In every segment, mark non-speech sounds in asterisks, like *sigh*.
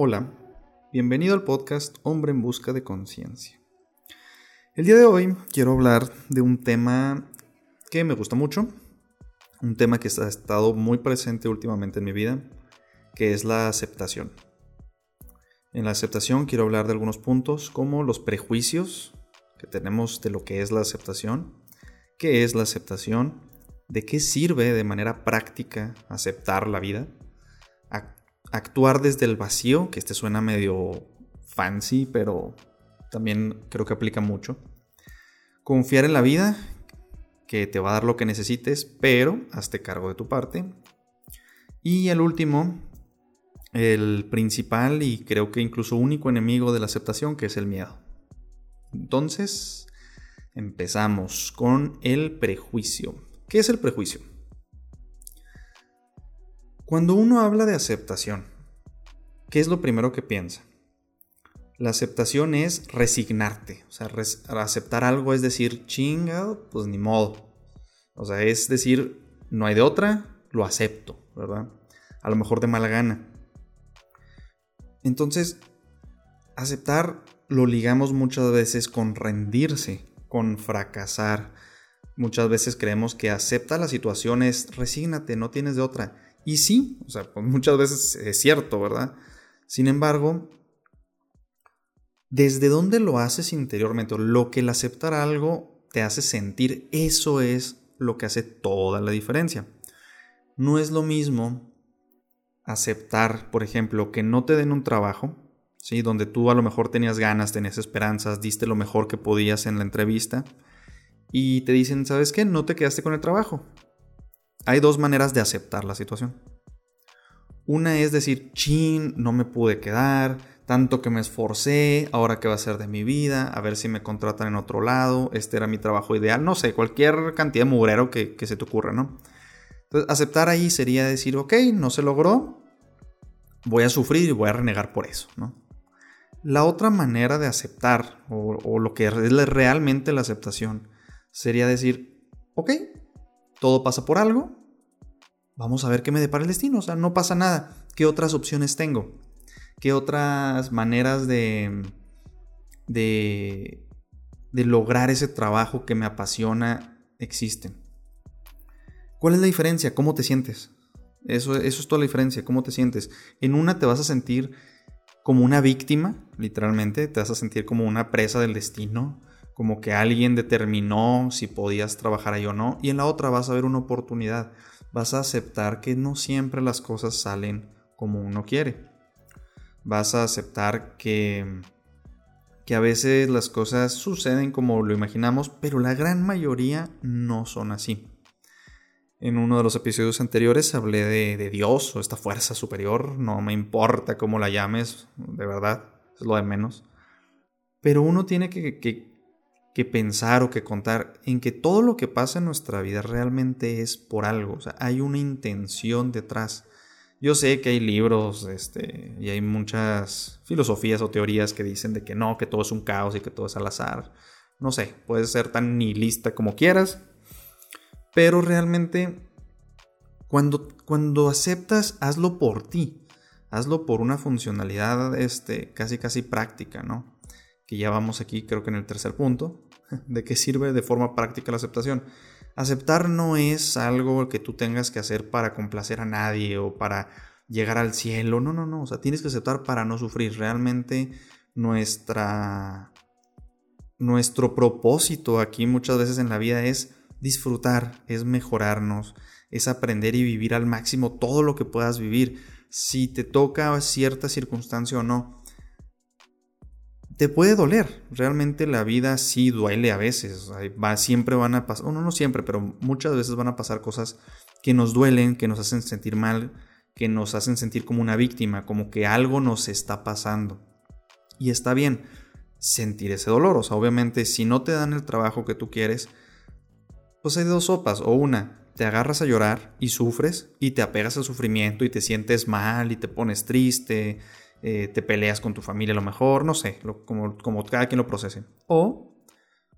Hola, bienvenido al podcast Hombre en Busca de Conciencia. El día de hoy quiero hablar de un tema que me gusta mucho, un tema que ha estado muy presente últimamente en mi vida, que es la aceptación. En la aceptación quiero hablar de algunos puntos como los prejuicios que tenemos de lo que es la aceptación, qué es la aceptación, de qué sirve de manera práctica aceptar la vida, actuar desde el vacío, que este suena medio fancy, pero también creo que aplica mucho. Confiar en la vida, que te va a dar lo que necesites, pero hazte cargo de tu parte. Y el último, el principal y creo que incluso único enemigo de la aceptación, que es el miedo. Entonces, empezamos con el prejuicio. ¿Qué es el prejuicio? Cuando uno habla de aceptación, ¿qué es lo primero que piensa? La aceptación es resignarte. O sea, aceptar algo es decir, chingado, pues ni modo. O sea, es decir, no hay de otra, lo acepto, ¿verdad? A lo mejor de mala gana. Entonces, aceptar lo ligamos muchas veces con rendirse, con fracasar. Muchas veces creemos que acepta la situación es resígnate, no tienes de otra. Y sí, o sea, pues muchas veces es cierto, ¿verdad? Sin embargo, ¿desde dónde lo haces interiormente? Lo que el aceptar algo te hace sentir, eso es lo que hace toda la diferencia. No es lo mismo aceptar, por ejemplo, que no te den un trabajo, ¿sí? donde tú a lo mejor tenías ganas, tenías esperanzas, diste lo mejor que podías en la entrevista, y te dicen, ¿sabes qué? No te quedaste con el trabajo. Hay dos maneras de aceptar la situación. Una es decir, chin, no me pude quedar, tanto que me esforcé, ahora qué va a ser de mi vida, a ver si me contratan en otro lado, este era mi trabajo ideal, no sé, cualquier cantidad de mugrero que, se te ocurra, ¿no? Entonces, aceptar ahí sería decir, ok, no se logró, voy a sufrir y voy a renegar por eso, ¿no? La otra manera de aceptar, o, o lo que es realmente la aceptación, sería decir, ok, todo pasa por algo, vamos a ver qué me depara el destino, o sea, no pasa nada, ¿qué otras opciones tengo? ¿Qué otras maneras de, de, de lograr ese trabajo que me apasiona existen? ¿Cuál es la diferencia? ¿Cómo te sientes? Eso, eso es toda la diferencia, ¿cómo te sientes? En una te vas a sentir como una víctima, literalmente, te vas a sentir como una presa del destino, como que alguien determinó si podías trabajar ahí o no, y en la otra vas a ver una oportunidad, vas a aceptar que no siempre las cosas salen como uno quiere, vas a aceptar que, que a veces las cosas suceden como lo imaginamos, pero la gran mayoría no son así. En uno de los episodios anteriores hablé de, Dios o esta fuerza superior, no me importa cómo la llames, de verdad, es lo de menos. Pero uno tiene que, que pensar o que contar en que todo lo que pasa en nuestra vida realmente es por algo, o sea, hay una intención detrás. Yo sé que hay libros este, y hay muchas filosofías o teorías que dicen de que no, que todo es un caos y que todo es al azar. No sé, puedes ser tan nihilista como quieras, pero realmente cuando, cuando aceptas, hazlo por ti, hazlo por una funcionalidad este, casi casi práctica, ¿no? Que ya vamos aquí creo que en el tercer punto, *laughs* ¿De qué sirve de forma práctica la aceptación? Aceptar no es algo que tú tengas que hacer para complacer a nadie o para llegar al cielo. No, no, no. O sea, tienes que aceptar para no sufrir. Realmente nuestra... Nuestro propósito aquí muchas veces en la vida es disfrutar, es mejorarnos, es aprender y vivir al máximo todo lo que puedas vivir. Si te toca cierta circunstancia o no, te puede doler. Realmente la vida sí duele a veces. Va, siempre van a pasar, no, no siempre, pero muchas veces van a pasar cosas que nos duelen, que nos hacen sentir mal, que nos hacen sentir como una víctima, como que algo nos está pasando. Y está bien sentir ese dolor. O sea, obviamente, si no te dan el trabajo que tú quieres, pues hay dos sopas. O una, te agarras a llorar y sufres y te apegas al sufrimiento y te sientes mal y te pones triste eh, te peleas con tu familia a lo mejor, no sé, como, como cada quien lo procese. O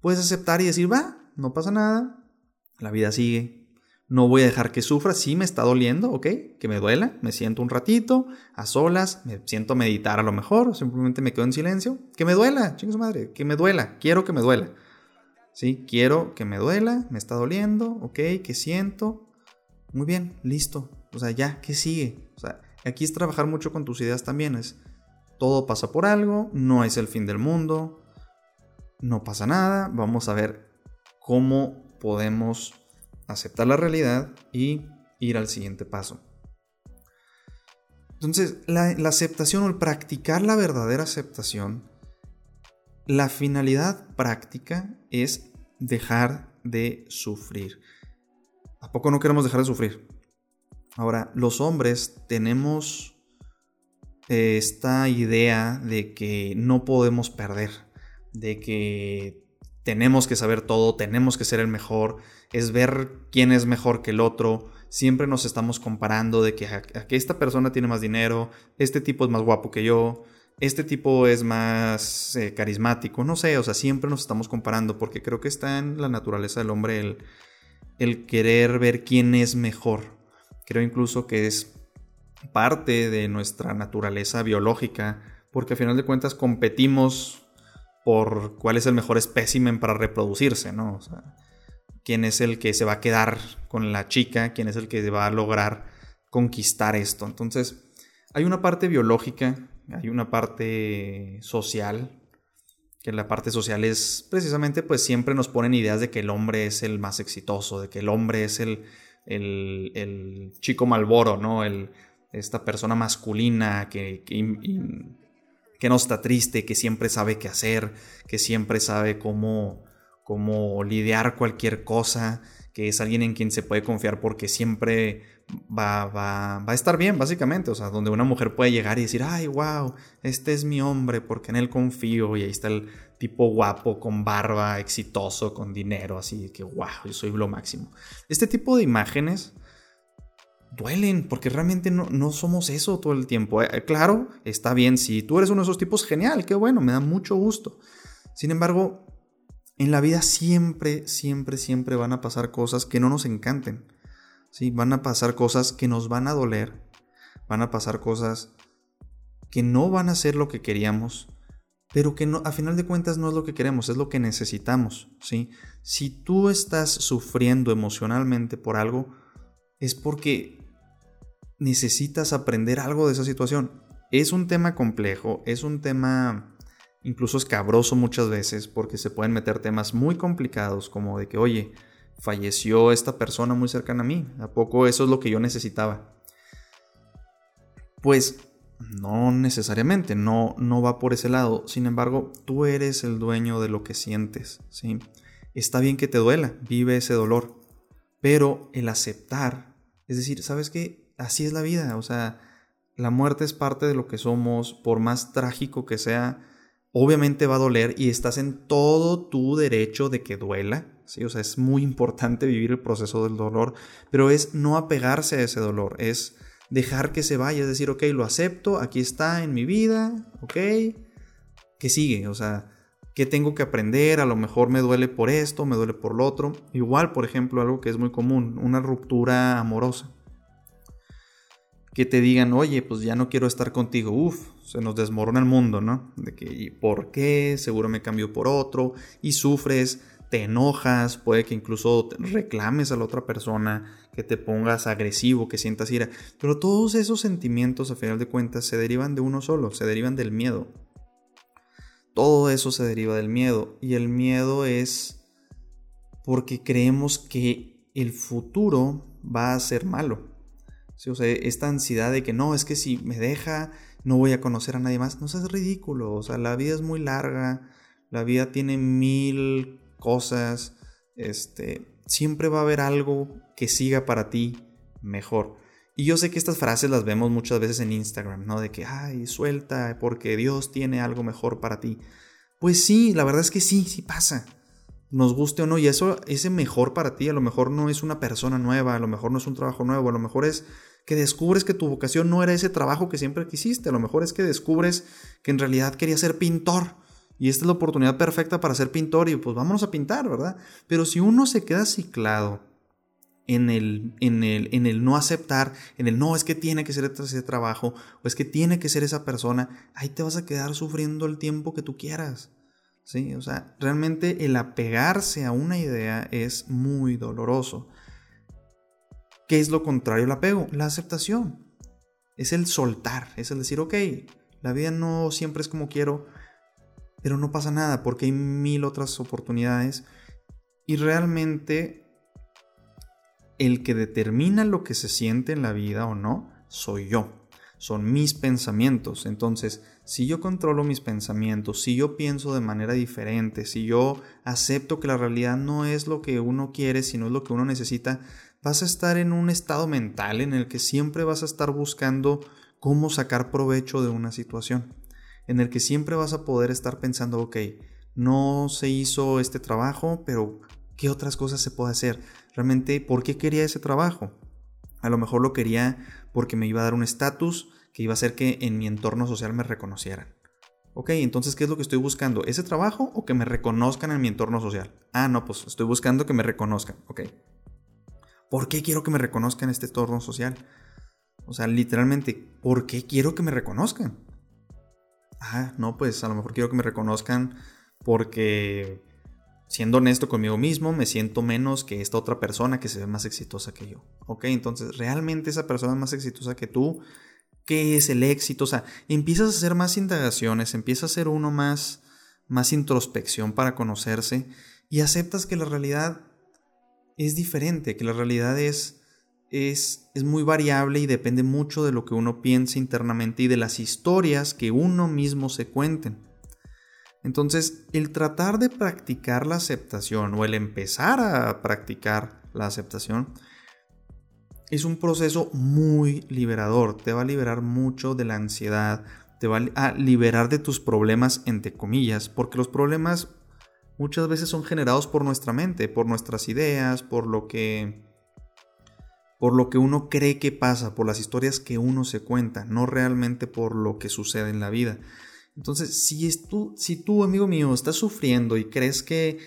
puedes aceptar y decir, va, no pasa nada, la vida sigue, No voy a dejar que sufra. Sí, me está doliendo, ok. Que me duela. Me siento un ratito, a solas. Me siento a meditar a lo mejor. Simplemente me quedo en silencio. Que me duela, su madre. Que me duela. Quiero que me duela. Sí, quiero que me duela. Me está doliendo, ok. Que siento. Muy bien, listo. O sea, ya, ¿qué sigue? Aquí es trabajar mucho con tus ideas también. Es todo pasa por algo. No es el fin del mundo. No pasa nada. Vamos a ver cómo podemos aceptar la realidad y ir al siguiente paso. Entonces, la, aceptación o el practicar la verdadera aceptación, la finalidad práctica es dejar de sufrir. ¿A poco no queremos dejar de sufrir? Ahora, los hombres tenemos eh, esta idea de que no podemos perder, de que tenemos que saber todo, tenemos que ser el mejor, es ver quién es mejor que el otro, siempre nos estamos comparando de que, esta persona tiene más dinero, este tipo es más guapo que yo, este tipo es más eh, carismático, no sé, o sea, siempre nos estamos comparando porque creo que está en la naturaleza del hombre el querer ver quién es mejor. Creo incluso que es parte de nuestra naturaleza biológica, porque al final de cuentas competimos por cuál es el mejor espécimen para reproducirse, ¿no? O sea, quién es el que se va a quedar con la chica, quién es el que va a lograr conquistar esto. Entonces, hay una parte biológica, hay una parte social, que la parte social es precisamente, pues siempre nos ponen ideas de que el hombre es el más exitoso, de que el hombre es el, el, chico malboro, ¿no? El, esta persona masculina que, que que no está triste, que siempre sabe qué hacer, que siempre sabe cómo, cómo lidiar cualquier cosa, que es alguien en quien se puede confiar porque siempre va, va, va, a estar bien, básicamente. O sea, donde una mujer puede llegar y decir, ay, wow, este es mi hombre porque en él confío y ahí está el tipo guapo, con barba, exitoso, con dinero, así que, wow, yo soy lo máximo. Este tipo de imágenes duelen, porque realmente no, somos eso todo el tiempo. Eh, claro, está bien, si tú eres uno de esos tipos, genial, qué bueno, me da mucho gusto. Sin embargo, en la vida siempre, siempre, siempre van a pasar cosas que no nos encanten. ¿sí? Van a pasar cosas que nos van a doler, van a pasar cosas que no van a ser lo que queríamos, pero que a final de cuentas no es lo que queremos, es lo que necesitamos. ¿sí? Si tú estás sufriendo emocionalmente por algo, es porque necesitas aprender algo de esa situación. Es un tema complejo, es un tema incluso escabroso muchas veces porque se pueden meter temas muy complicados como de que, oye, falleció esta persona muy cercana a mí, ¿a poco eso es lo que yo necesitaba? Pues no necesariamente, no, no va por ese lado. Sin embargo, tú eres el dueño de lo que sientes, ¿sí? Está bien que te duela, vive ese dolor, pero el aceptar, es decir, ¿sabes qué? así es la vida, o sea, la muerte es parte de lo que somos, por más trágico que sea, obviamente va a doler y estás en todo tu derecho de que duela, ¿sí? O sea, es muy importante vivir el proceso del dolor, pero es no apegarse a ese dolor, es dejar que se vaya, es decir, ok, lo acepto, aquí está en mi vida, ok, ¿qué sigue? O sea, ¿qué tengo que aprender? A lo mejor me duele por esto, me duele por lo otro. Igual, por ejemplo, algo que es muy común, una ruptura amorosa que te digan, oye, pues ya no quiero estar contigo, uf, se nos desmorona el mundo, ¿no? De que, ¿por qué? Seguro me cambio por otro, y sufres, te enojas, puede que incluso reclames a la otra persona, que te pongas agresivo, que sientas ira, pero todos esos sentimientos, a final de cuentas, se derivan de uno solo, se derivan del miedo. Todo eso se deriva del miedo, y el miedo es porque creemos que el futuro va a ser malo o sea, esta ansiedad de que no, es que si me deja, no voy a conocer a nadie más. No seas ridículo. O sea, la vida es muy larga. La vida tiene mil cosas. Este, siempre va a haber algo que siga para ti mejor. Y yo sé que estas frases las vemos muchas veces en Instagram, ¿no? De que, ay, suelta, porque Dios tiene algo mejor para ti. Pues sí, la verdad es que sí, sí pasa nos guste o no, y eso, ese mejor para ti, a lo mejor no es una persona nueva, a lo mejor no es un trabajo nuevo, a lo mejor es que descubres que tu vocación no era ese trabajo que siempre quisiste, a lo mejor es que descubres que en realidad querías ser pintor. Y esta es la oportunidad perfecta para ser pintor y pues vámonos a pintar, ¿verdad? Pero si uno se queda ciclado en el, en el, en el no aceptar, en el no, es que tiene que ser ese trabajo, o es que tiene que ser esa persona, ahí te vas a quedar sufriendo el tiempo que tú quieras. ¿Sí? O sea, realmente el apegarse a una idea es muy doloroso. ¿Qué es lo contrario al apego? La aceptación. Es el soltar, es el decir, ok, la vida no siempre es como quiero, pero no pasa nada porque hay mil otras oportunidades. Y realmente el que determina lo que se siente en la vida o no, soy yo. Son mis pensamientos. Entonces, si yo controlo mis pensamientos, si yo pienso de manera diferente, si yo acepto que la realidad no es lo que uno quiere, sino es lo que uno necesita, vas a estar en un estado mental en el que siempre vas a estar buscando cómo sacar provecho de una situación, en el que siempre vas a poder estar pensando, ok, no se hizo este trabajo, pero ¿qué otras cosas se puede hacer? Realmente, ¿por qué quería ese trabajo? A lo mejor lo quería porque me iba a dar un estatus que iba a hacer que en mi entorno social me reconocieran. Ok, entonces, ¿qué es lo que estoy buscando? ¿Ese trabajo o que me reconozcan en mi entorno social? Ah, no, pues estoy buscando que me reconozcan. Ok. ¿Por qué quiero que me reconozcan en este entorno social? O sea, literalmente, ¿por qué quiero que me reconozcan? Ah, no, pues a lo mejor quiero que me reconozcan porque siendo honesto conmigo mismo, me siento menos que esta otra persona que se ve más exitosa que yo. Ok, entonces, ¿realmente esa persona más exitosa que tú? ¿Qué es el éxito? O sea, empiezas a hacer más indagaciones, empiezas a hacer uno más, más introspección para conocerse y aceptas que la realidad es diferente, que la realidad es es, muy variable y depende mucho de lo que uno piense internamente y de las historias que uno mismo se cuenten. Entonces, el tratar de practicar la aceptación o el empezar a practicar la aceptación es un proceso muy liberador. Te va a liberar mucho de la ansiedad, te va a liberar de tus problemas, entre comillas, porque los problemas muchas veces son generados por nuestra mente, por nuestras ideas, por lo que por lo que uno cree que pasa, por las historias que uno se cuenta, no realmente por lo que sucede en la vida. Entonces, si, es tú, si tú, amigo mío, estás sufriendo y crees que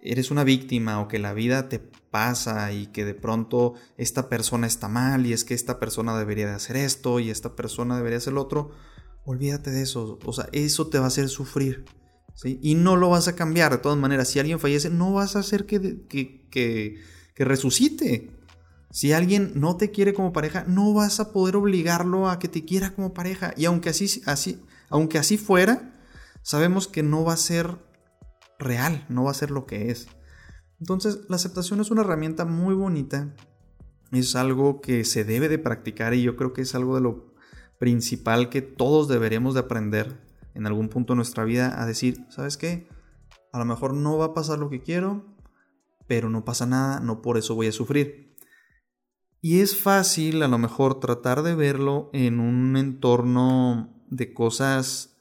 eres una víctima o que la vida te pasa y que de pronto esta persona está mal y es que esta persona debería de hacer esto y esta persona debería hacer lo otro, olvídate de eso. O sea, eso te va a hacer sufrir. Y no lo vas a cambiar de todas maneras. Si alguien fallece, no vas a hacer que, que, que, que resucite. Si alguien no te quiere como pareja, no vas a poder obligarlo a que te quiera como pareja. Y aunque así, así, aunque así fuera, sabemos que no va a ser real, no va a ser lo que es. Entonces, la aceptación es una herramienta muy bonita. Es algo que se debe de practicar y yo creo que es algo de lo principal que todos deberemos de aprender en algún punto de nuestra vida a decir, ¿sabes qué? A lo mejor no va a pasar lo que quiero, pero no pasa nada, no por eso voy a sufrir. Y es fácil a lo mejor tratar de verlo en un entorno de cosas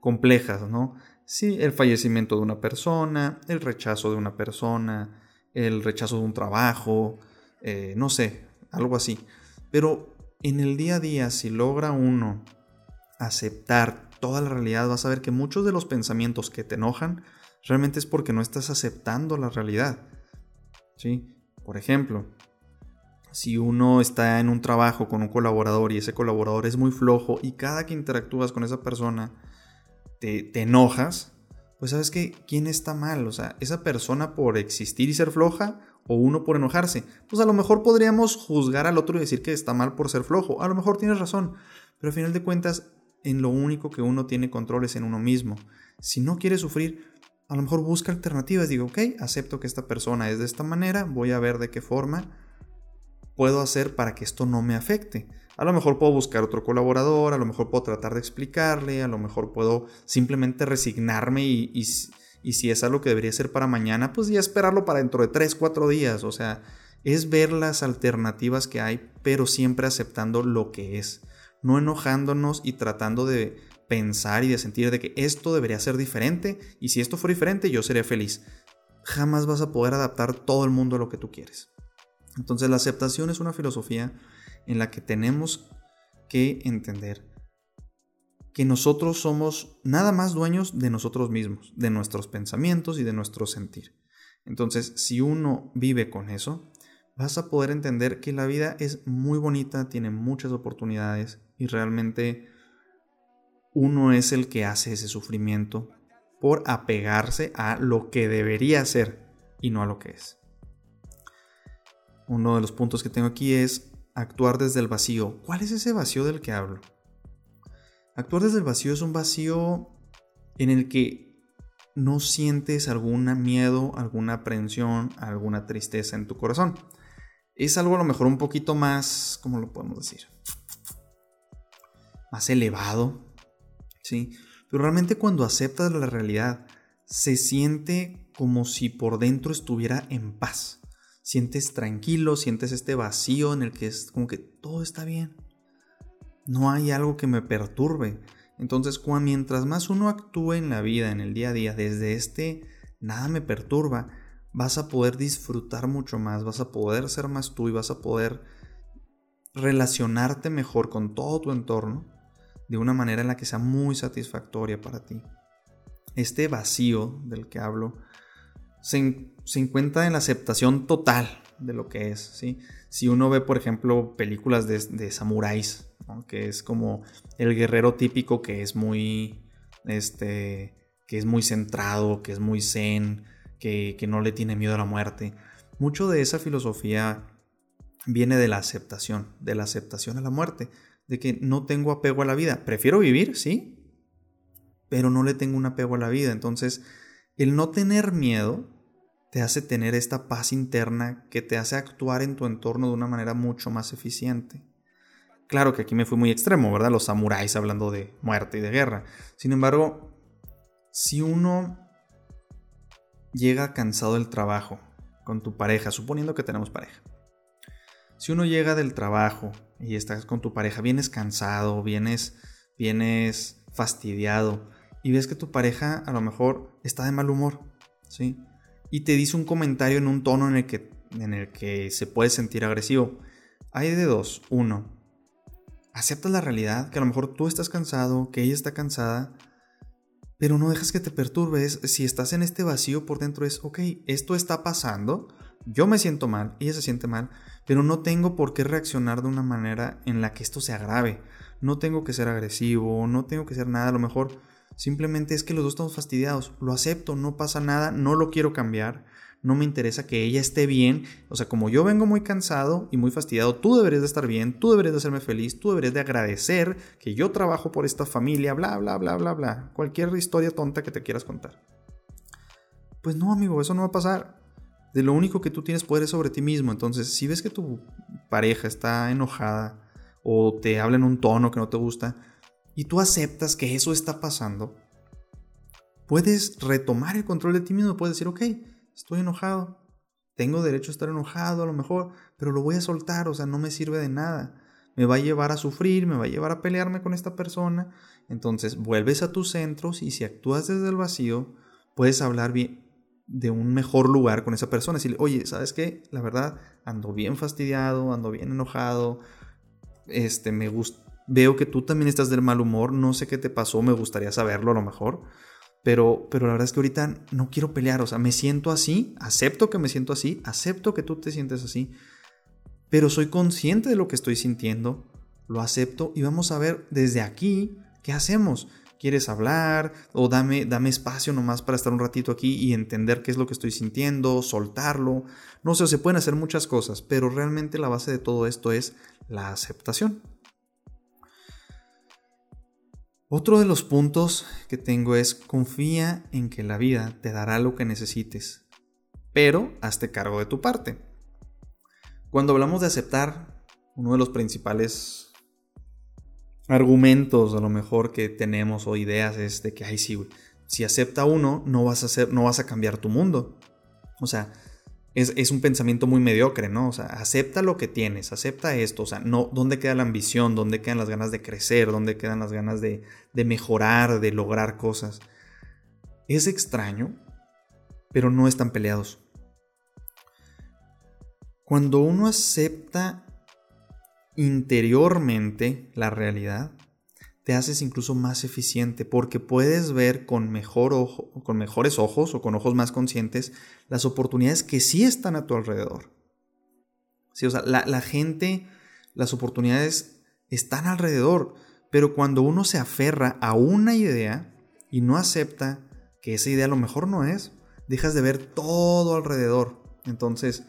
complejas, ¿no? Sí, el fallecimiento de una persona, el rechazo de una persona, el rechazo de un trabajo, eh, no sé, algo así. Pero en el día a día, si logra uno aceptar toda la realidad, vas a ver que muchos de los pensamientos que te enojan realmente es porque no estás aceptando la realidad. ¿Sí? Por ejemplo, si uno está en un trabajo con un colaborador y ese colaborador es muy flojo y cada que interactúas con esa persona te, enojas, pues sabes que quién está mal, o sea, esa persona por existir y ser floja o uno por enojarse. Pues a lo mejor podríamos juzgar al otro y decir que está mal por ser flojo, a lo mejor tienes razón, pero al final de cuentas en lo único que uno tiene control es en uno mismo. Si no quiere sufrir, a lo mejor busca alternativas, digo, ok, acepto que esta persona es de esta manera, voy a ver de qué forma puedo hacer para que esto no me afecte? A lo mejor puedo buscar otro colaborador, a lo mejor puedo tratar de explicarle, a lo mejor puedo simplemente resignarme y, si es algo que debería ser para mañana, pues ya esperarlo para dentro de 3, 4 días. O sea, es ver las alternativas que hay, pero siempre aceptando lo que es. No enojándonos y tratando de pensar y de sentir de que esto debería ser diferente y si esto fuera diferente yo sería feliz. Jamás vas a poder adaptar todo el mundo a lo que tú quieres. Entonces la aceptación es una filosofía en la que tenemos que entender que nosotros somos nada más dueños de nosotros mismos, de nuestros pensamientos y de nuestro sentir. Entonces, si uno vive con eso, vas a poder entender que la vida es muy bonita, tiene muchas oportunidades y realmente uno es el que hace ese sufrimiento por apegarse a lo que debería ser y no a lo que es. Uno de los puntos que tengo aquí es actuar desde el vacío. ¿Cuál es ese vacío del que hablo? Actuar desde el vacío es un vacío en el que no sientes algún miedo, alguna aprensión, alguna tristeza en tu corazón. Es algo a lo mejor un poquito más, ¿cómo lo podemos decir? Más elevado, ¿sí? Pero realmente cuando aceptas la realidad, se siente como si por dentro estuviera en paz. Sientes tranquilo, sientes este vacío en el que es como que todo está bien. No hay algo que me perturbe. Entonces, mientras más uno actúe en la vida, en el día a día, desde este nada me perturba, vas a poder disfrutar mucho más, vas a poder ser más tú y vas a poder relacionarte mejor con todo tu entorno de una manera en la que sea muy satisfactoria para ti. Este vacío del que hablo se, encuentra en la aceptación total de lo que es. ¿sí? Si uno ve, por ejemplo, películas de, de samuráis, que es como el guerrero típico que es muy, este, que es muy centrado, que es muy zen, que, que no le tiene miedo a la muerte. Mucho de esa filosofía viene de la aceptación, de la aceptación a la muerte de que no tengo apego a la vida. Prefiero vivir, sí, pero no le tengo un apego a la vida. Entonces, el no tener miedo te hace tener esta paz interna que te hace actuar en tu entorno de una manera mucho más eficiente. Claro que aquí me fui muy extremo, ¿verdad? Los samuráis hablando de muerte y de guerra. Sin embargo, si uno llega cansado del trabajo con tu pareja, suponiendo que tenemos pareja, si uno llega del trabajo y estás con tu pareja, vienes cansado, vienes, vienes fastidiado y ves que tu pareja a lo mejor está de mal humor, ¿sí? Y te dice un comentario en un tono en el que, en el que se puede sentir agresivo. Hay de dos. Uno, aceptas la realidad, que a lo mejor tú estás cansado, que ella está cansada, pero no dejas que te perturbes. Si estás en este vacío por dentro es, ok, esto está pasando, yo me siento mal, ella se siente mal, pero no tengo por qué reaccionar de una manera en la que esto se agrave. No tengo que ser agresivo, no tengo que ser nada, a lo mejor simplemente es que los dos estamos fastidiados. Lo acepto, no pasa nada, no lo quiero cambiar, no me interesa que ella esté bien. O sea, como yo vengo muy cansado y muy fastidiado, tú deberías de estar bien, tú deberías de hacerme feliz, tú deberías de agradecer que yo trabajo por esta familia, bla, bla, bla, bla, bla. Cualquier historia tonta que te quieras contar. Pues no, amigo, eso no va a pasar de lo único que tú tienes poder es sobre ti mismo. Entonces, si ves que tu pareja está enojada o te habla en un tono que no te gusta y tú aceptas que eso está pasando, puedes retomar el control de ti mismo. Puedes decir, ok, estoy enojado. Tengo derecho a estar enojado a lo mejor, pero lo voy a soltar, o sea, no me sirve de nada. Me va a llevar a sufrir, me va a llevar a pelearme con esta persona. Entonces vuelves a tus centros y si actúas desde el vacío, puedes hablar bien, de un mejor lugar con esa persona. Decirle, oye, ¿sabes qué? La verdad, ando bien fastidiado, ando bien enojado. Este, me gusta. Veo que tú también estás del mal humor. No sé qué te pasó, me gustaría saberlo a lo mejor. Pero, pero la verdad es que ahorita no quiero pelear. O sea, me siento así, acepto que me siento así, acepto que tú te sientes así. Pero soy consciente de lo que estoy sintiendo, lo acepto y vamos a ver desde aquí qué hacemos ¿Quieres hablar? O dame, dame espacio nomás para estar un ratito aquí y entender qué es lo que estoy sintiendo, soltarlo. No sé, se pueden hacer muchas cosas, pero realmente la base de todo esto es la aceptación. Otro de los puntos que tengo es confía en que la vida te dará lo que necesites, pero hazte cargo de tu parte. Cuando hablamos de aceptar, uno de los principales argumentos a lo mejor que tenemos o ideas es de que, ay, sí, si acepta uno, no vas a, hacer, no vas a cambiar tu mundo. O sea, es, un pensamiento muy mediocre, ¿no? O sea, acepta lo que tienes, acepta esto. O sea, no, ¿dónde queda la ambición? ¿Dónde quedan las ganas de crecer? ¿Dónde quedan las ganas de, de mejorar, de lograr cosas? Es extraño, pero no están peleados. Cuando uno acepta interiormente la realidad, te haces incluso más eficiente porque puedes ver con, mejor ojo, con mejores ojos o con ojos más conscientes las oportunidades que sí están a tu alrededor. Sí, o sea, la, la gente, las oportunidades están alrededor, pero cuando uno se aferra a una idea y no acepta que esa idea a lo mejor no es, dejas de ver todo alrededor. Entonces,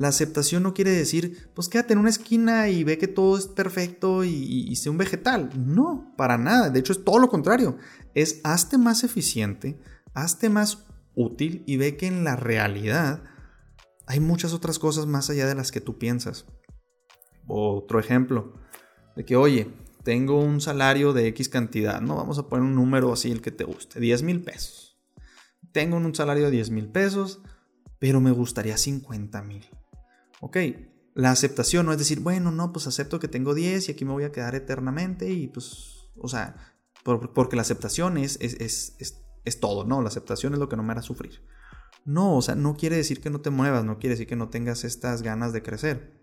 la aceptación no quiere decir, pues quédate en una esquina y ve que todo es perfecto y, sea un vegetal. No, para nada. De hecho, es todo lo contrario. Es hazte más eficiente, hazte más útil y ve que en la realidad hay muchas otras cosas más allá de las que tú piensas. Otro ejemplo, de que, oye, tengo un salario de X cantidad, no vamos a poner un número así el que te guste, 10 mil pesos. Tengo un salario de 10 mil pesos, pero me gustaría 50 mil. Ok, la aceptación no es decir, bueno, no, pues acepto que tengo 10 y aquí me voy a quedar eternamente y pues, o sea, porque la aceptación es, es, es, todo, ¿no? La aceptación es lo que no me hará sufrir. No, o sea, no quiere decir que no te muevas, no quiere decir que no tengas estas ganas de crecer.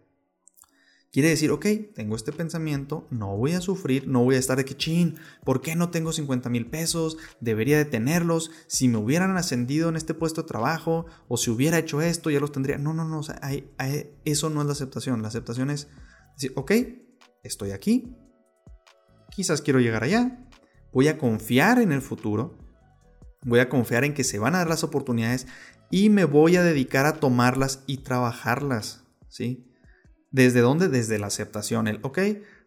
Quiere decir, ok, tengo este pensamiento, no voy a sufrir, no voy a estar de que, chin, ¿por qué no tengo 50 mil pesos? Debería de tenerlos. Si me hubieran ascendido en este puesto de trabajo o si hubiera hecho esto, ya los tendría. No, no, no, o sea, eso no es la aceptación. La aceptación es decir, ok, estoy aquí, quizás quiero llegar allá, voy a confiar en el futuro, voy a confiar en que se van a dar las oportunidades y me voy a dedicar a tomarlas y trabajarlas, ¿sí? ¿Desde dónde? Desde la aceptación. El, ok,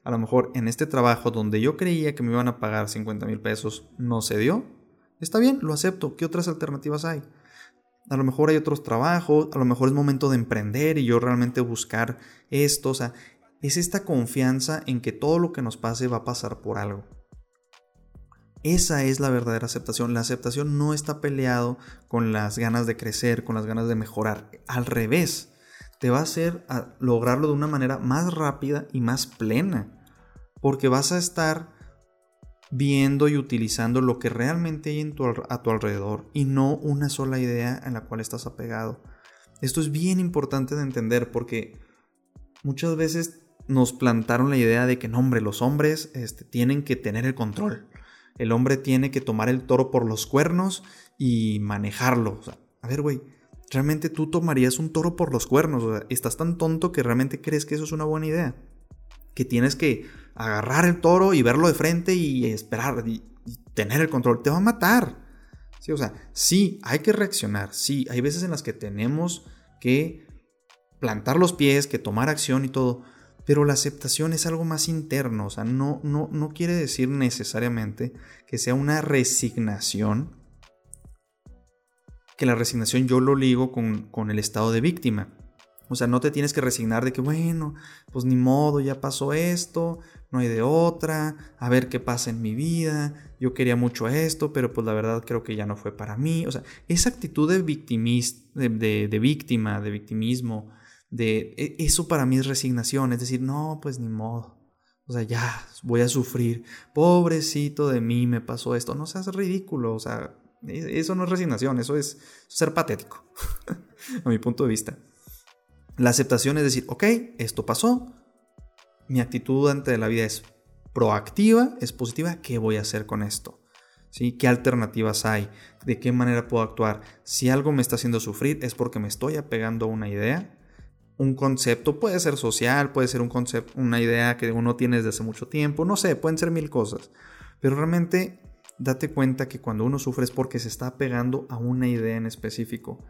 a lo mejor en este trabajo donde yo creía que me iban a pagar 50 mil pesos no se dio. Está bien, lo acepto. ¿Qué otras alternativas hay? A lo mejor hay otros trabajos, a lo mejor es momento de emprender y yo realmente buscar esto. O sea, es esta confianza en que todo lo que nos pase va a pasar por algo. Esa es la verdadera aceptación. La aceptación no está peleado con las ganas de crecer, con las ganas de mejorar. Al revés te va a hacer lograrlo de una manera más rápida y más plena. Porque vas a estar viendo y utilizando lo que realmente hay a tu alrededor y no una sola idea en la cual estás apegado. Esto es bien importante de entender porque muchas veces nos plantaron la idea de que no, hombre, los hombres este, tienen que tener el control. El hombre tiene que tomar el toro por los cuernos y manejarlo. a ver, güey, realmente tú tomarías un toro por los cuernos. estás tan tonto que realmente crees que eso es una buena idea. Que tienes que agarrar el toro y verlo de frente y esperar y, tener el control. Te va a matar. Sí, o sea, sí, hay que reaccionar. Sí, hay veces en las que tenemos que plantar los pies, que tomar acción y todo. Pero la aceptación es algo más interno. O sea, no, no, no quiere decir necesariamente que sea una resignación que la resignación yo lo ligo con, el estado de víctima. O sea, no te tienes que resignar de que, bueno, pues ni modo, ya pasó esto, no hay de otra, a ver qué pasa en mi vida, yo quería mucho esto, pero pues la verdad creo que ya no fue para mí. O sea, esa actitud de, de, de, víctima, de victimismo, de e, eso para mí es resignación, es decir, no, pues ni modo. O sea, ya voy a sufrir. Pobrecito de mí, me pasó esto. No seas ridículo. O sea, eso no es resignación, eso es ser patético, *laughs* a mi punto de vista. La aceptación es decir, ok, esto pasó, mi actitud ante la vida es proactiva, es positiva, ¿qué voy a hacer con esto? ¿Sí? ¿Qué alternativas hay? ¿De qué manera puedo actuar? Si algo me está haciendo sufrir es porque me estoy apegando a una idea, un concepto, puede ser social, puede ser un concepto, una idea que uno tiene desde hace mucho tiempo, no sé, pueden ser mil cosas, pero realmente date cuenta que cuando uno sufre es porque se está pegando a una idea en específico.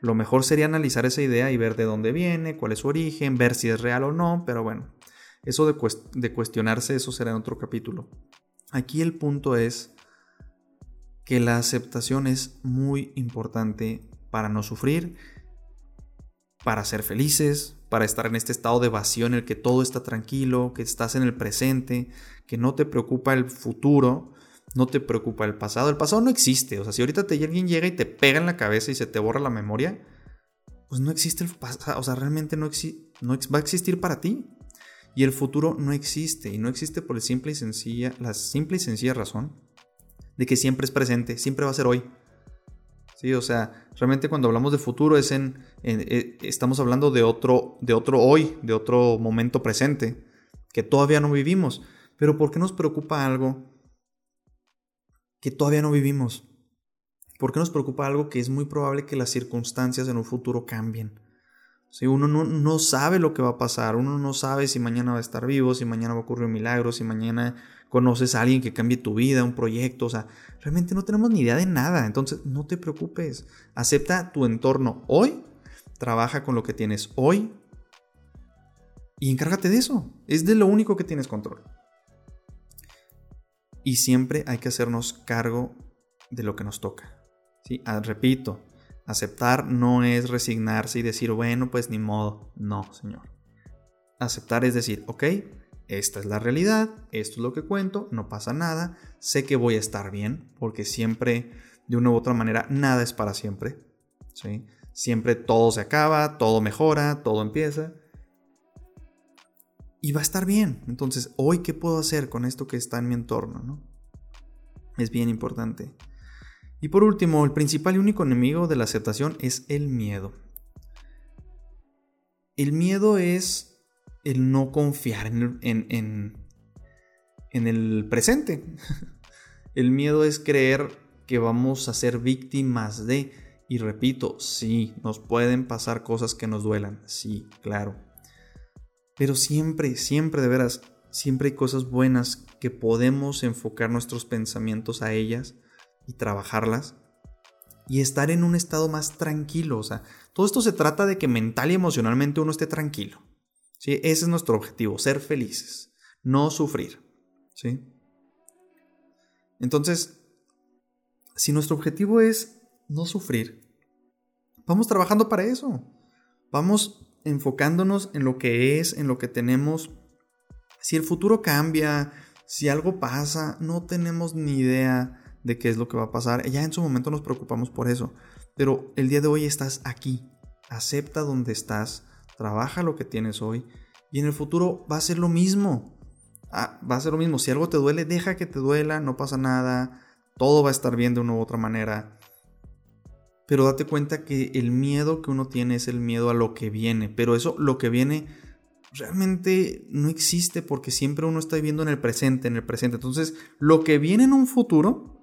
Lo mejor sería analizar esa idea y ver de dónde viene, cuál es su origen, ver si es real o no, pero bueno, eso de, de cuestionarse, eso será en otro capítulo. Aquí el punto es que la aceptación es muy importante para no sufrir, para ser felices, para estar en este estado de vacío en el que todo está tranquilo, que estás en el presente, que no te preocupa el futuro, no te preocupa el pasado. El pasado no existe. O sea, si ahorita te, alguien llega y te pega en la cabeza y se te borra la memoria, pues no existe el pasado. O sea, realmente no, no va a existir para ti. Y el futuro no existe. Y no existe por simple y sencilla, la simple y sencilla razón de que siempre es presente, siempre va a ser hoy. Sí, o sea, realmente cuando hablamos de futuro es en, eh, estamos hablando de otro, de otro hoy, de otro momento presente que todavía no vivimos. Pero ¿por qué nos preocupa algo que todavía no vivimos? ¿Por qué nos preocupa algo que es muy probable que las circunstancias en un futuro cambien? Si uno no, no, sabe lo que va a pasar, uno no sabe si mañana va a estar vivo, si mañana va a ocurrir un milagro, si mañana conoces a alguien que cambie tu vida, un proyecto, o sea, realmente no tenemos ni idea de nada, entonces no te preocupes, acepta tu entorno hoy, trabaja con lo que tienes hoy y encárgate de eso, es de lo único que tienes control. Y siempre hay que hacernos cargo de lo que nos toca. ¿sí? Ah, repito, Aceptar no es resignarse y decir, bueno, pues ni modo. No, señor. Aceptar es decir, ok, esta es la realidad, esto es lo que cuento, no pasa nada, sé que voy a estar bien, porque siempre, de una u otra manera, nada es para siempre. ¿sí? Siempre todo se acaba, todo mejora, todo empieza. Y va a estar bien. Entonces, hoy, ¿qué puedo hacer con esto que está en mi entorno? ¿no? Es bien importante. Y por último, el principal y único enemigo de la aceptación es el miedo. El miedo es el no confiar en, en, el presente. *laughs* El miedo es creer que vamos a ser víctimas de, y repito, sí, nos pueden pasar cosas que nos duelan, sí, claro. Pero siempre, siempre de veras, siempre hay cosas buenas que podemos enfocar nuestros pensamientos a ellas y trabajarlas y estar en un estado más tranquilo. O sea, todo esto se trata de que mental y emocionalmente uno esté tranquilo. ¿sí? Ese es nuestro objetivo, ser felices, no sufrir. ¿sí? Entonces, si nuestro objetivo es no sufrir, vamos trabajando para eso. Vamos enfocándonos en lo que es, en lo que tenemos. Si el futuro cambia, si algo pasa, no tenemos ni idea de qué es lo que va a pasar. Ya en su momento nos preocupamos por eso. Pero el día de hoy estás aquí. Acepta donde estás. Trabaja lo que tienes hoy. Y en el futuro va a ser lo mismo. Ah, va a ser lo mismo. Si algo te duele, deja que te duela. No pasa nada. Todo va a estar bien de una u otra manera. Pero date cuenta que el miedo que uno tiene es el miedo a lo que viene. Pero eso, lo que viene, realmente no existe porque siempre uno está viviendo en el presente, en el presente. Entonces, lo que viene en un futuro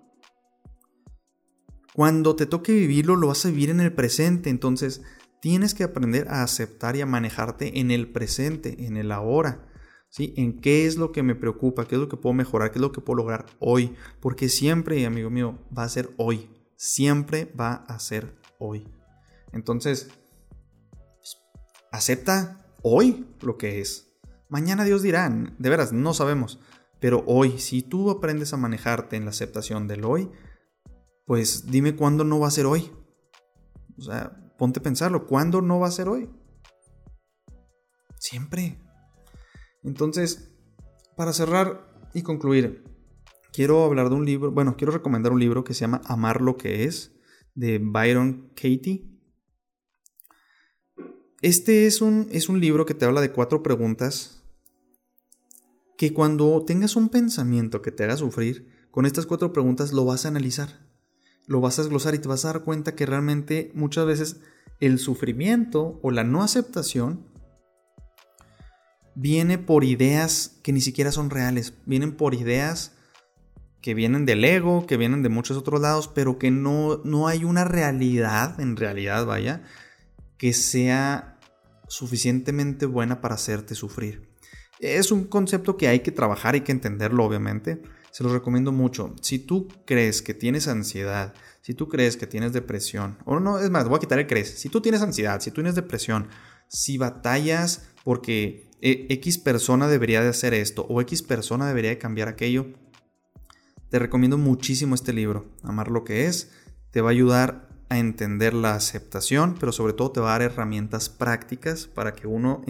cuando te toque vivirlo, lo vas a vivir en el presente. Entonces, tienes que aprender a aceptar y a manejarte en el presente, en el ahora. ¿Sí? En qué es lo que me preocupa, qué es lo que puedo mejorar, qué es lo que puedo lograr hoy. Porque siempre, amigo mío, va a ser hoy. Siempre va a ser hoy. Entonces, acepta hoy lo que es. Mañana Dios dirá, de veras, no sabemos. Pero hoy, si tú aprendes a manejarte en la aceptación del hoy, pues dime cuándo no va a ser hoy. O sea, ponte a pensarlo, ¿cuándo no va a ser hoy? Siempre. Entonces, para cerrar y concluir, quiero hablar de un libro, bueno, quiero recomendar un libro que se llama Amar lo que es, de Byron Katie. Este es un, es un libro que te habla de cuatro preguntas que cuando tengas un pensamiento que te haga sufrir, con estas cuatro preguntas lo vas a analizar lo vas a desglosar y te vas a dar cuenta que realmente muchas veces el sufrimiento o la no aceptación viene por ideas que ni siquiera son reales, vienen por ideas que vienen del ego, que vienen de muchos otros lados, pero que no, no hay una realidad, en realidad vaya, que sea suficientemente buena para hacerte sufrir. Es un concepto que hay que trabajar, hay que entenderlo obviamente, se los recomiendo mucho. Si tú crees que tienes ansiedad, si tú crees que tienes depresión, o no, es más, voy a quitar el crees. Si tú tienes ansiedad, si tú tienes depresión, si batallas porque eh, X persona debería de hacer esto o X persona debería de cambiar aquello, te recomiendo muchísimo este libro, Amar lo que es. Te va a ayudar a entender la aceptación, pero sobre todo te va a dar herramientas prácticas para que uno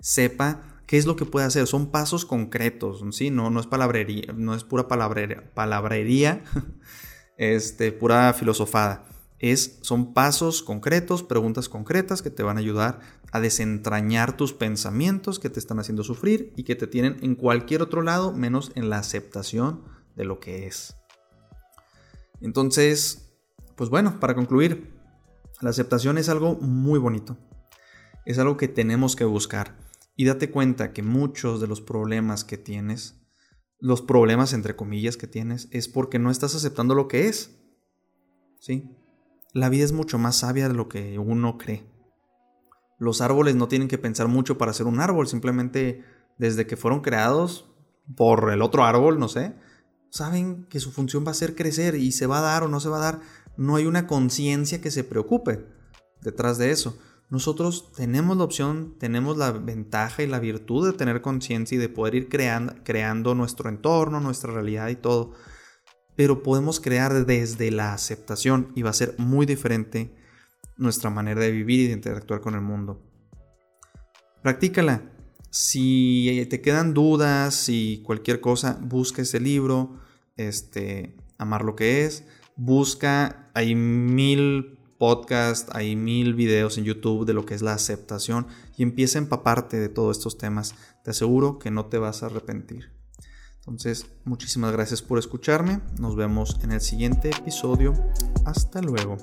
sepa ¿Qué es lo que puede hacer? Son pasos concretos, ¿sí? No, no es palabrería, no es pura palabrería, palabrería *laughs* este, pura filosofada. Es, son pasos concretos, preguntas concretas que te van a ayudar a desentrañar tus pensamientos que te están haciendo sufrir y que te tienen en cualquier otro lado menos en la aceptación de lo que es. Entonces, pues bueno, para concluir, la aceptación es algo muy bonito. Es algo que tenemos que buscar. Y date cuenta que muchos de los problemas que tienes, los problemas entre comillas que tienes, es porque no estás aceptando lo que es. ¿Sí? La vida es mucho más sabia de lo que uno cree. Los árboles no tienen que pensar mucho para ser un árbol, simplemente desde que fueron creados por el otro árbol, no sé, saben que su función va a ser crecer y se va a dar o no se va a dar. No hay una conciencia que se preocupe detrás de eso. Nosotros tenemos la opción, tenemos la ventaja y la virtud de tener conciencia y de poder ir creando, creando nuestro entorno, nuestra realidad y todo. Pero podemos crear desde la aceptación y va a ser muy diferente nuestra manera de vivir y de interactuar con el mundo. Practícala. Si te quedan dudas, y cualquier cosa, busca ese libro, este, Amar lo que es. Busca, hay mil podcasts, hay mil videos en YouTube de lo que es la aceptación y empieza a empaparte de todos estos temas. Te aseguro que no te vas a arrepentir. Entonces, muchísimas gracias por escucharme. Nos vemos en el siguiente episodio. Hasta luego.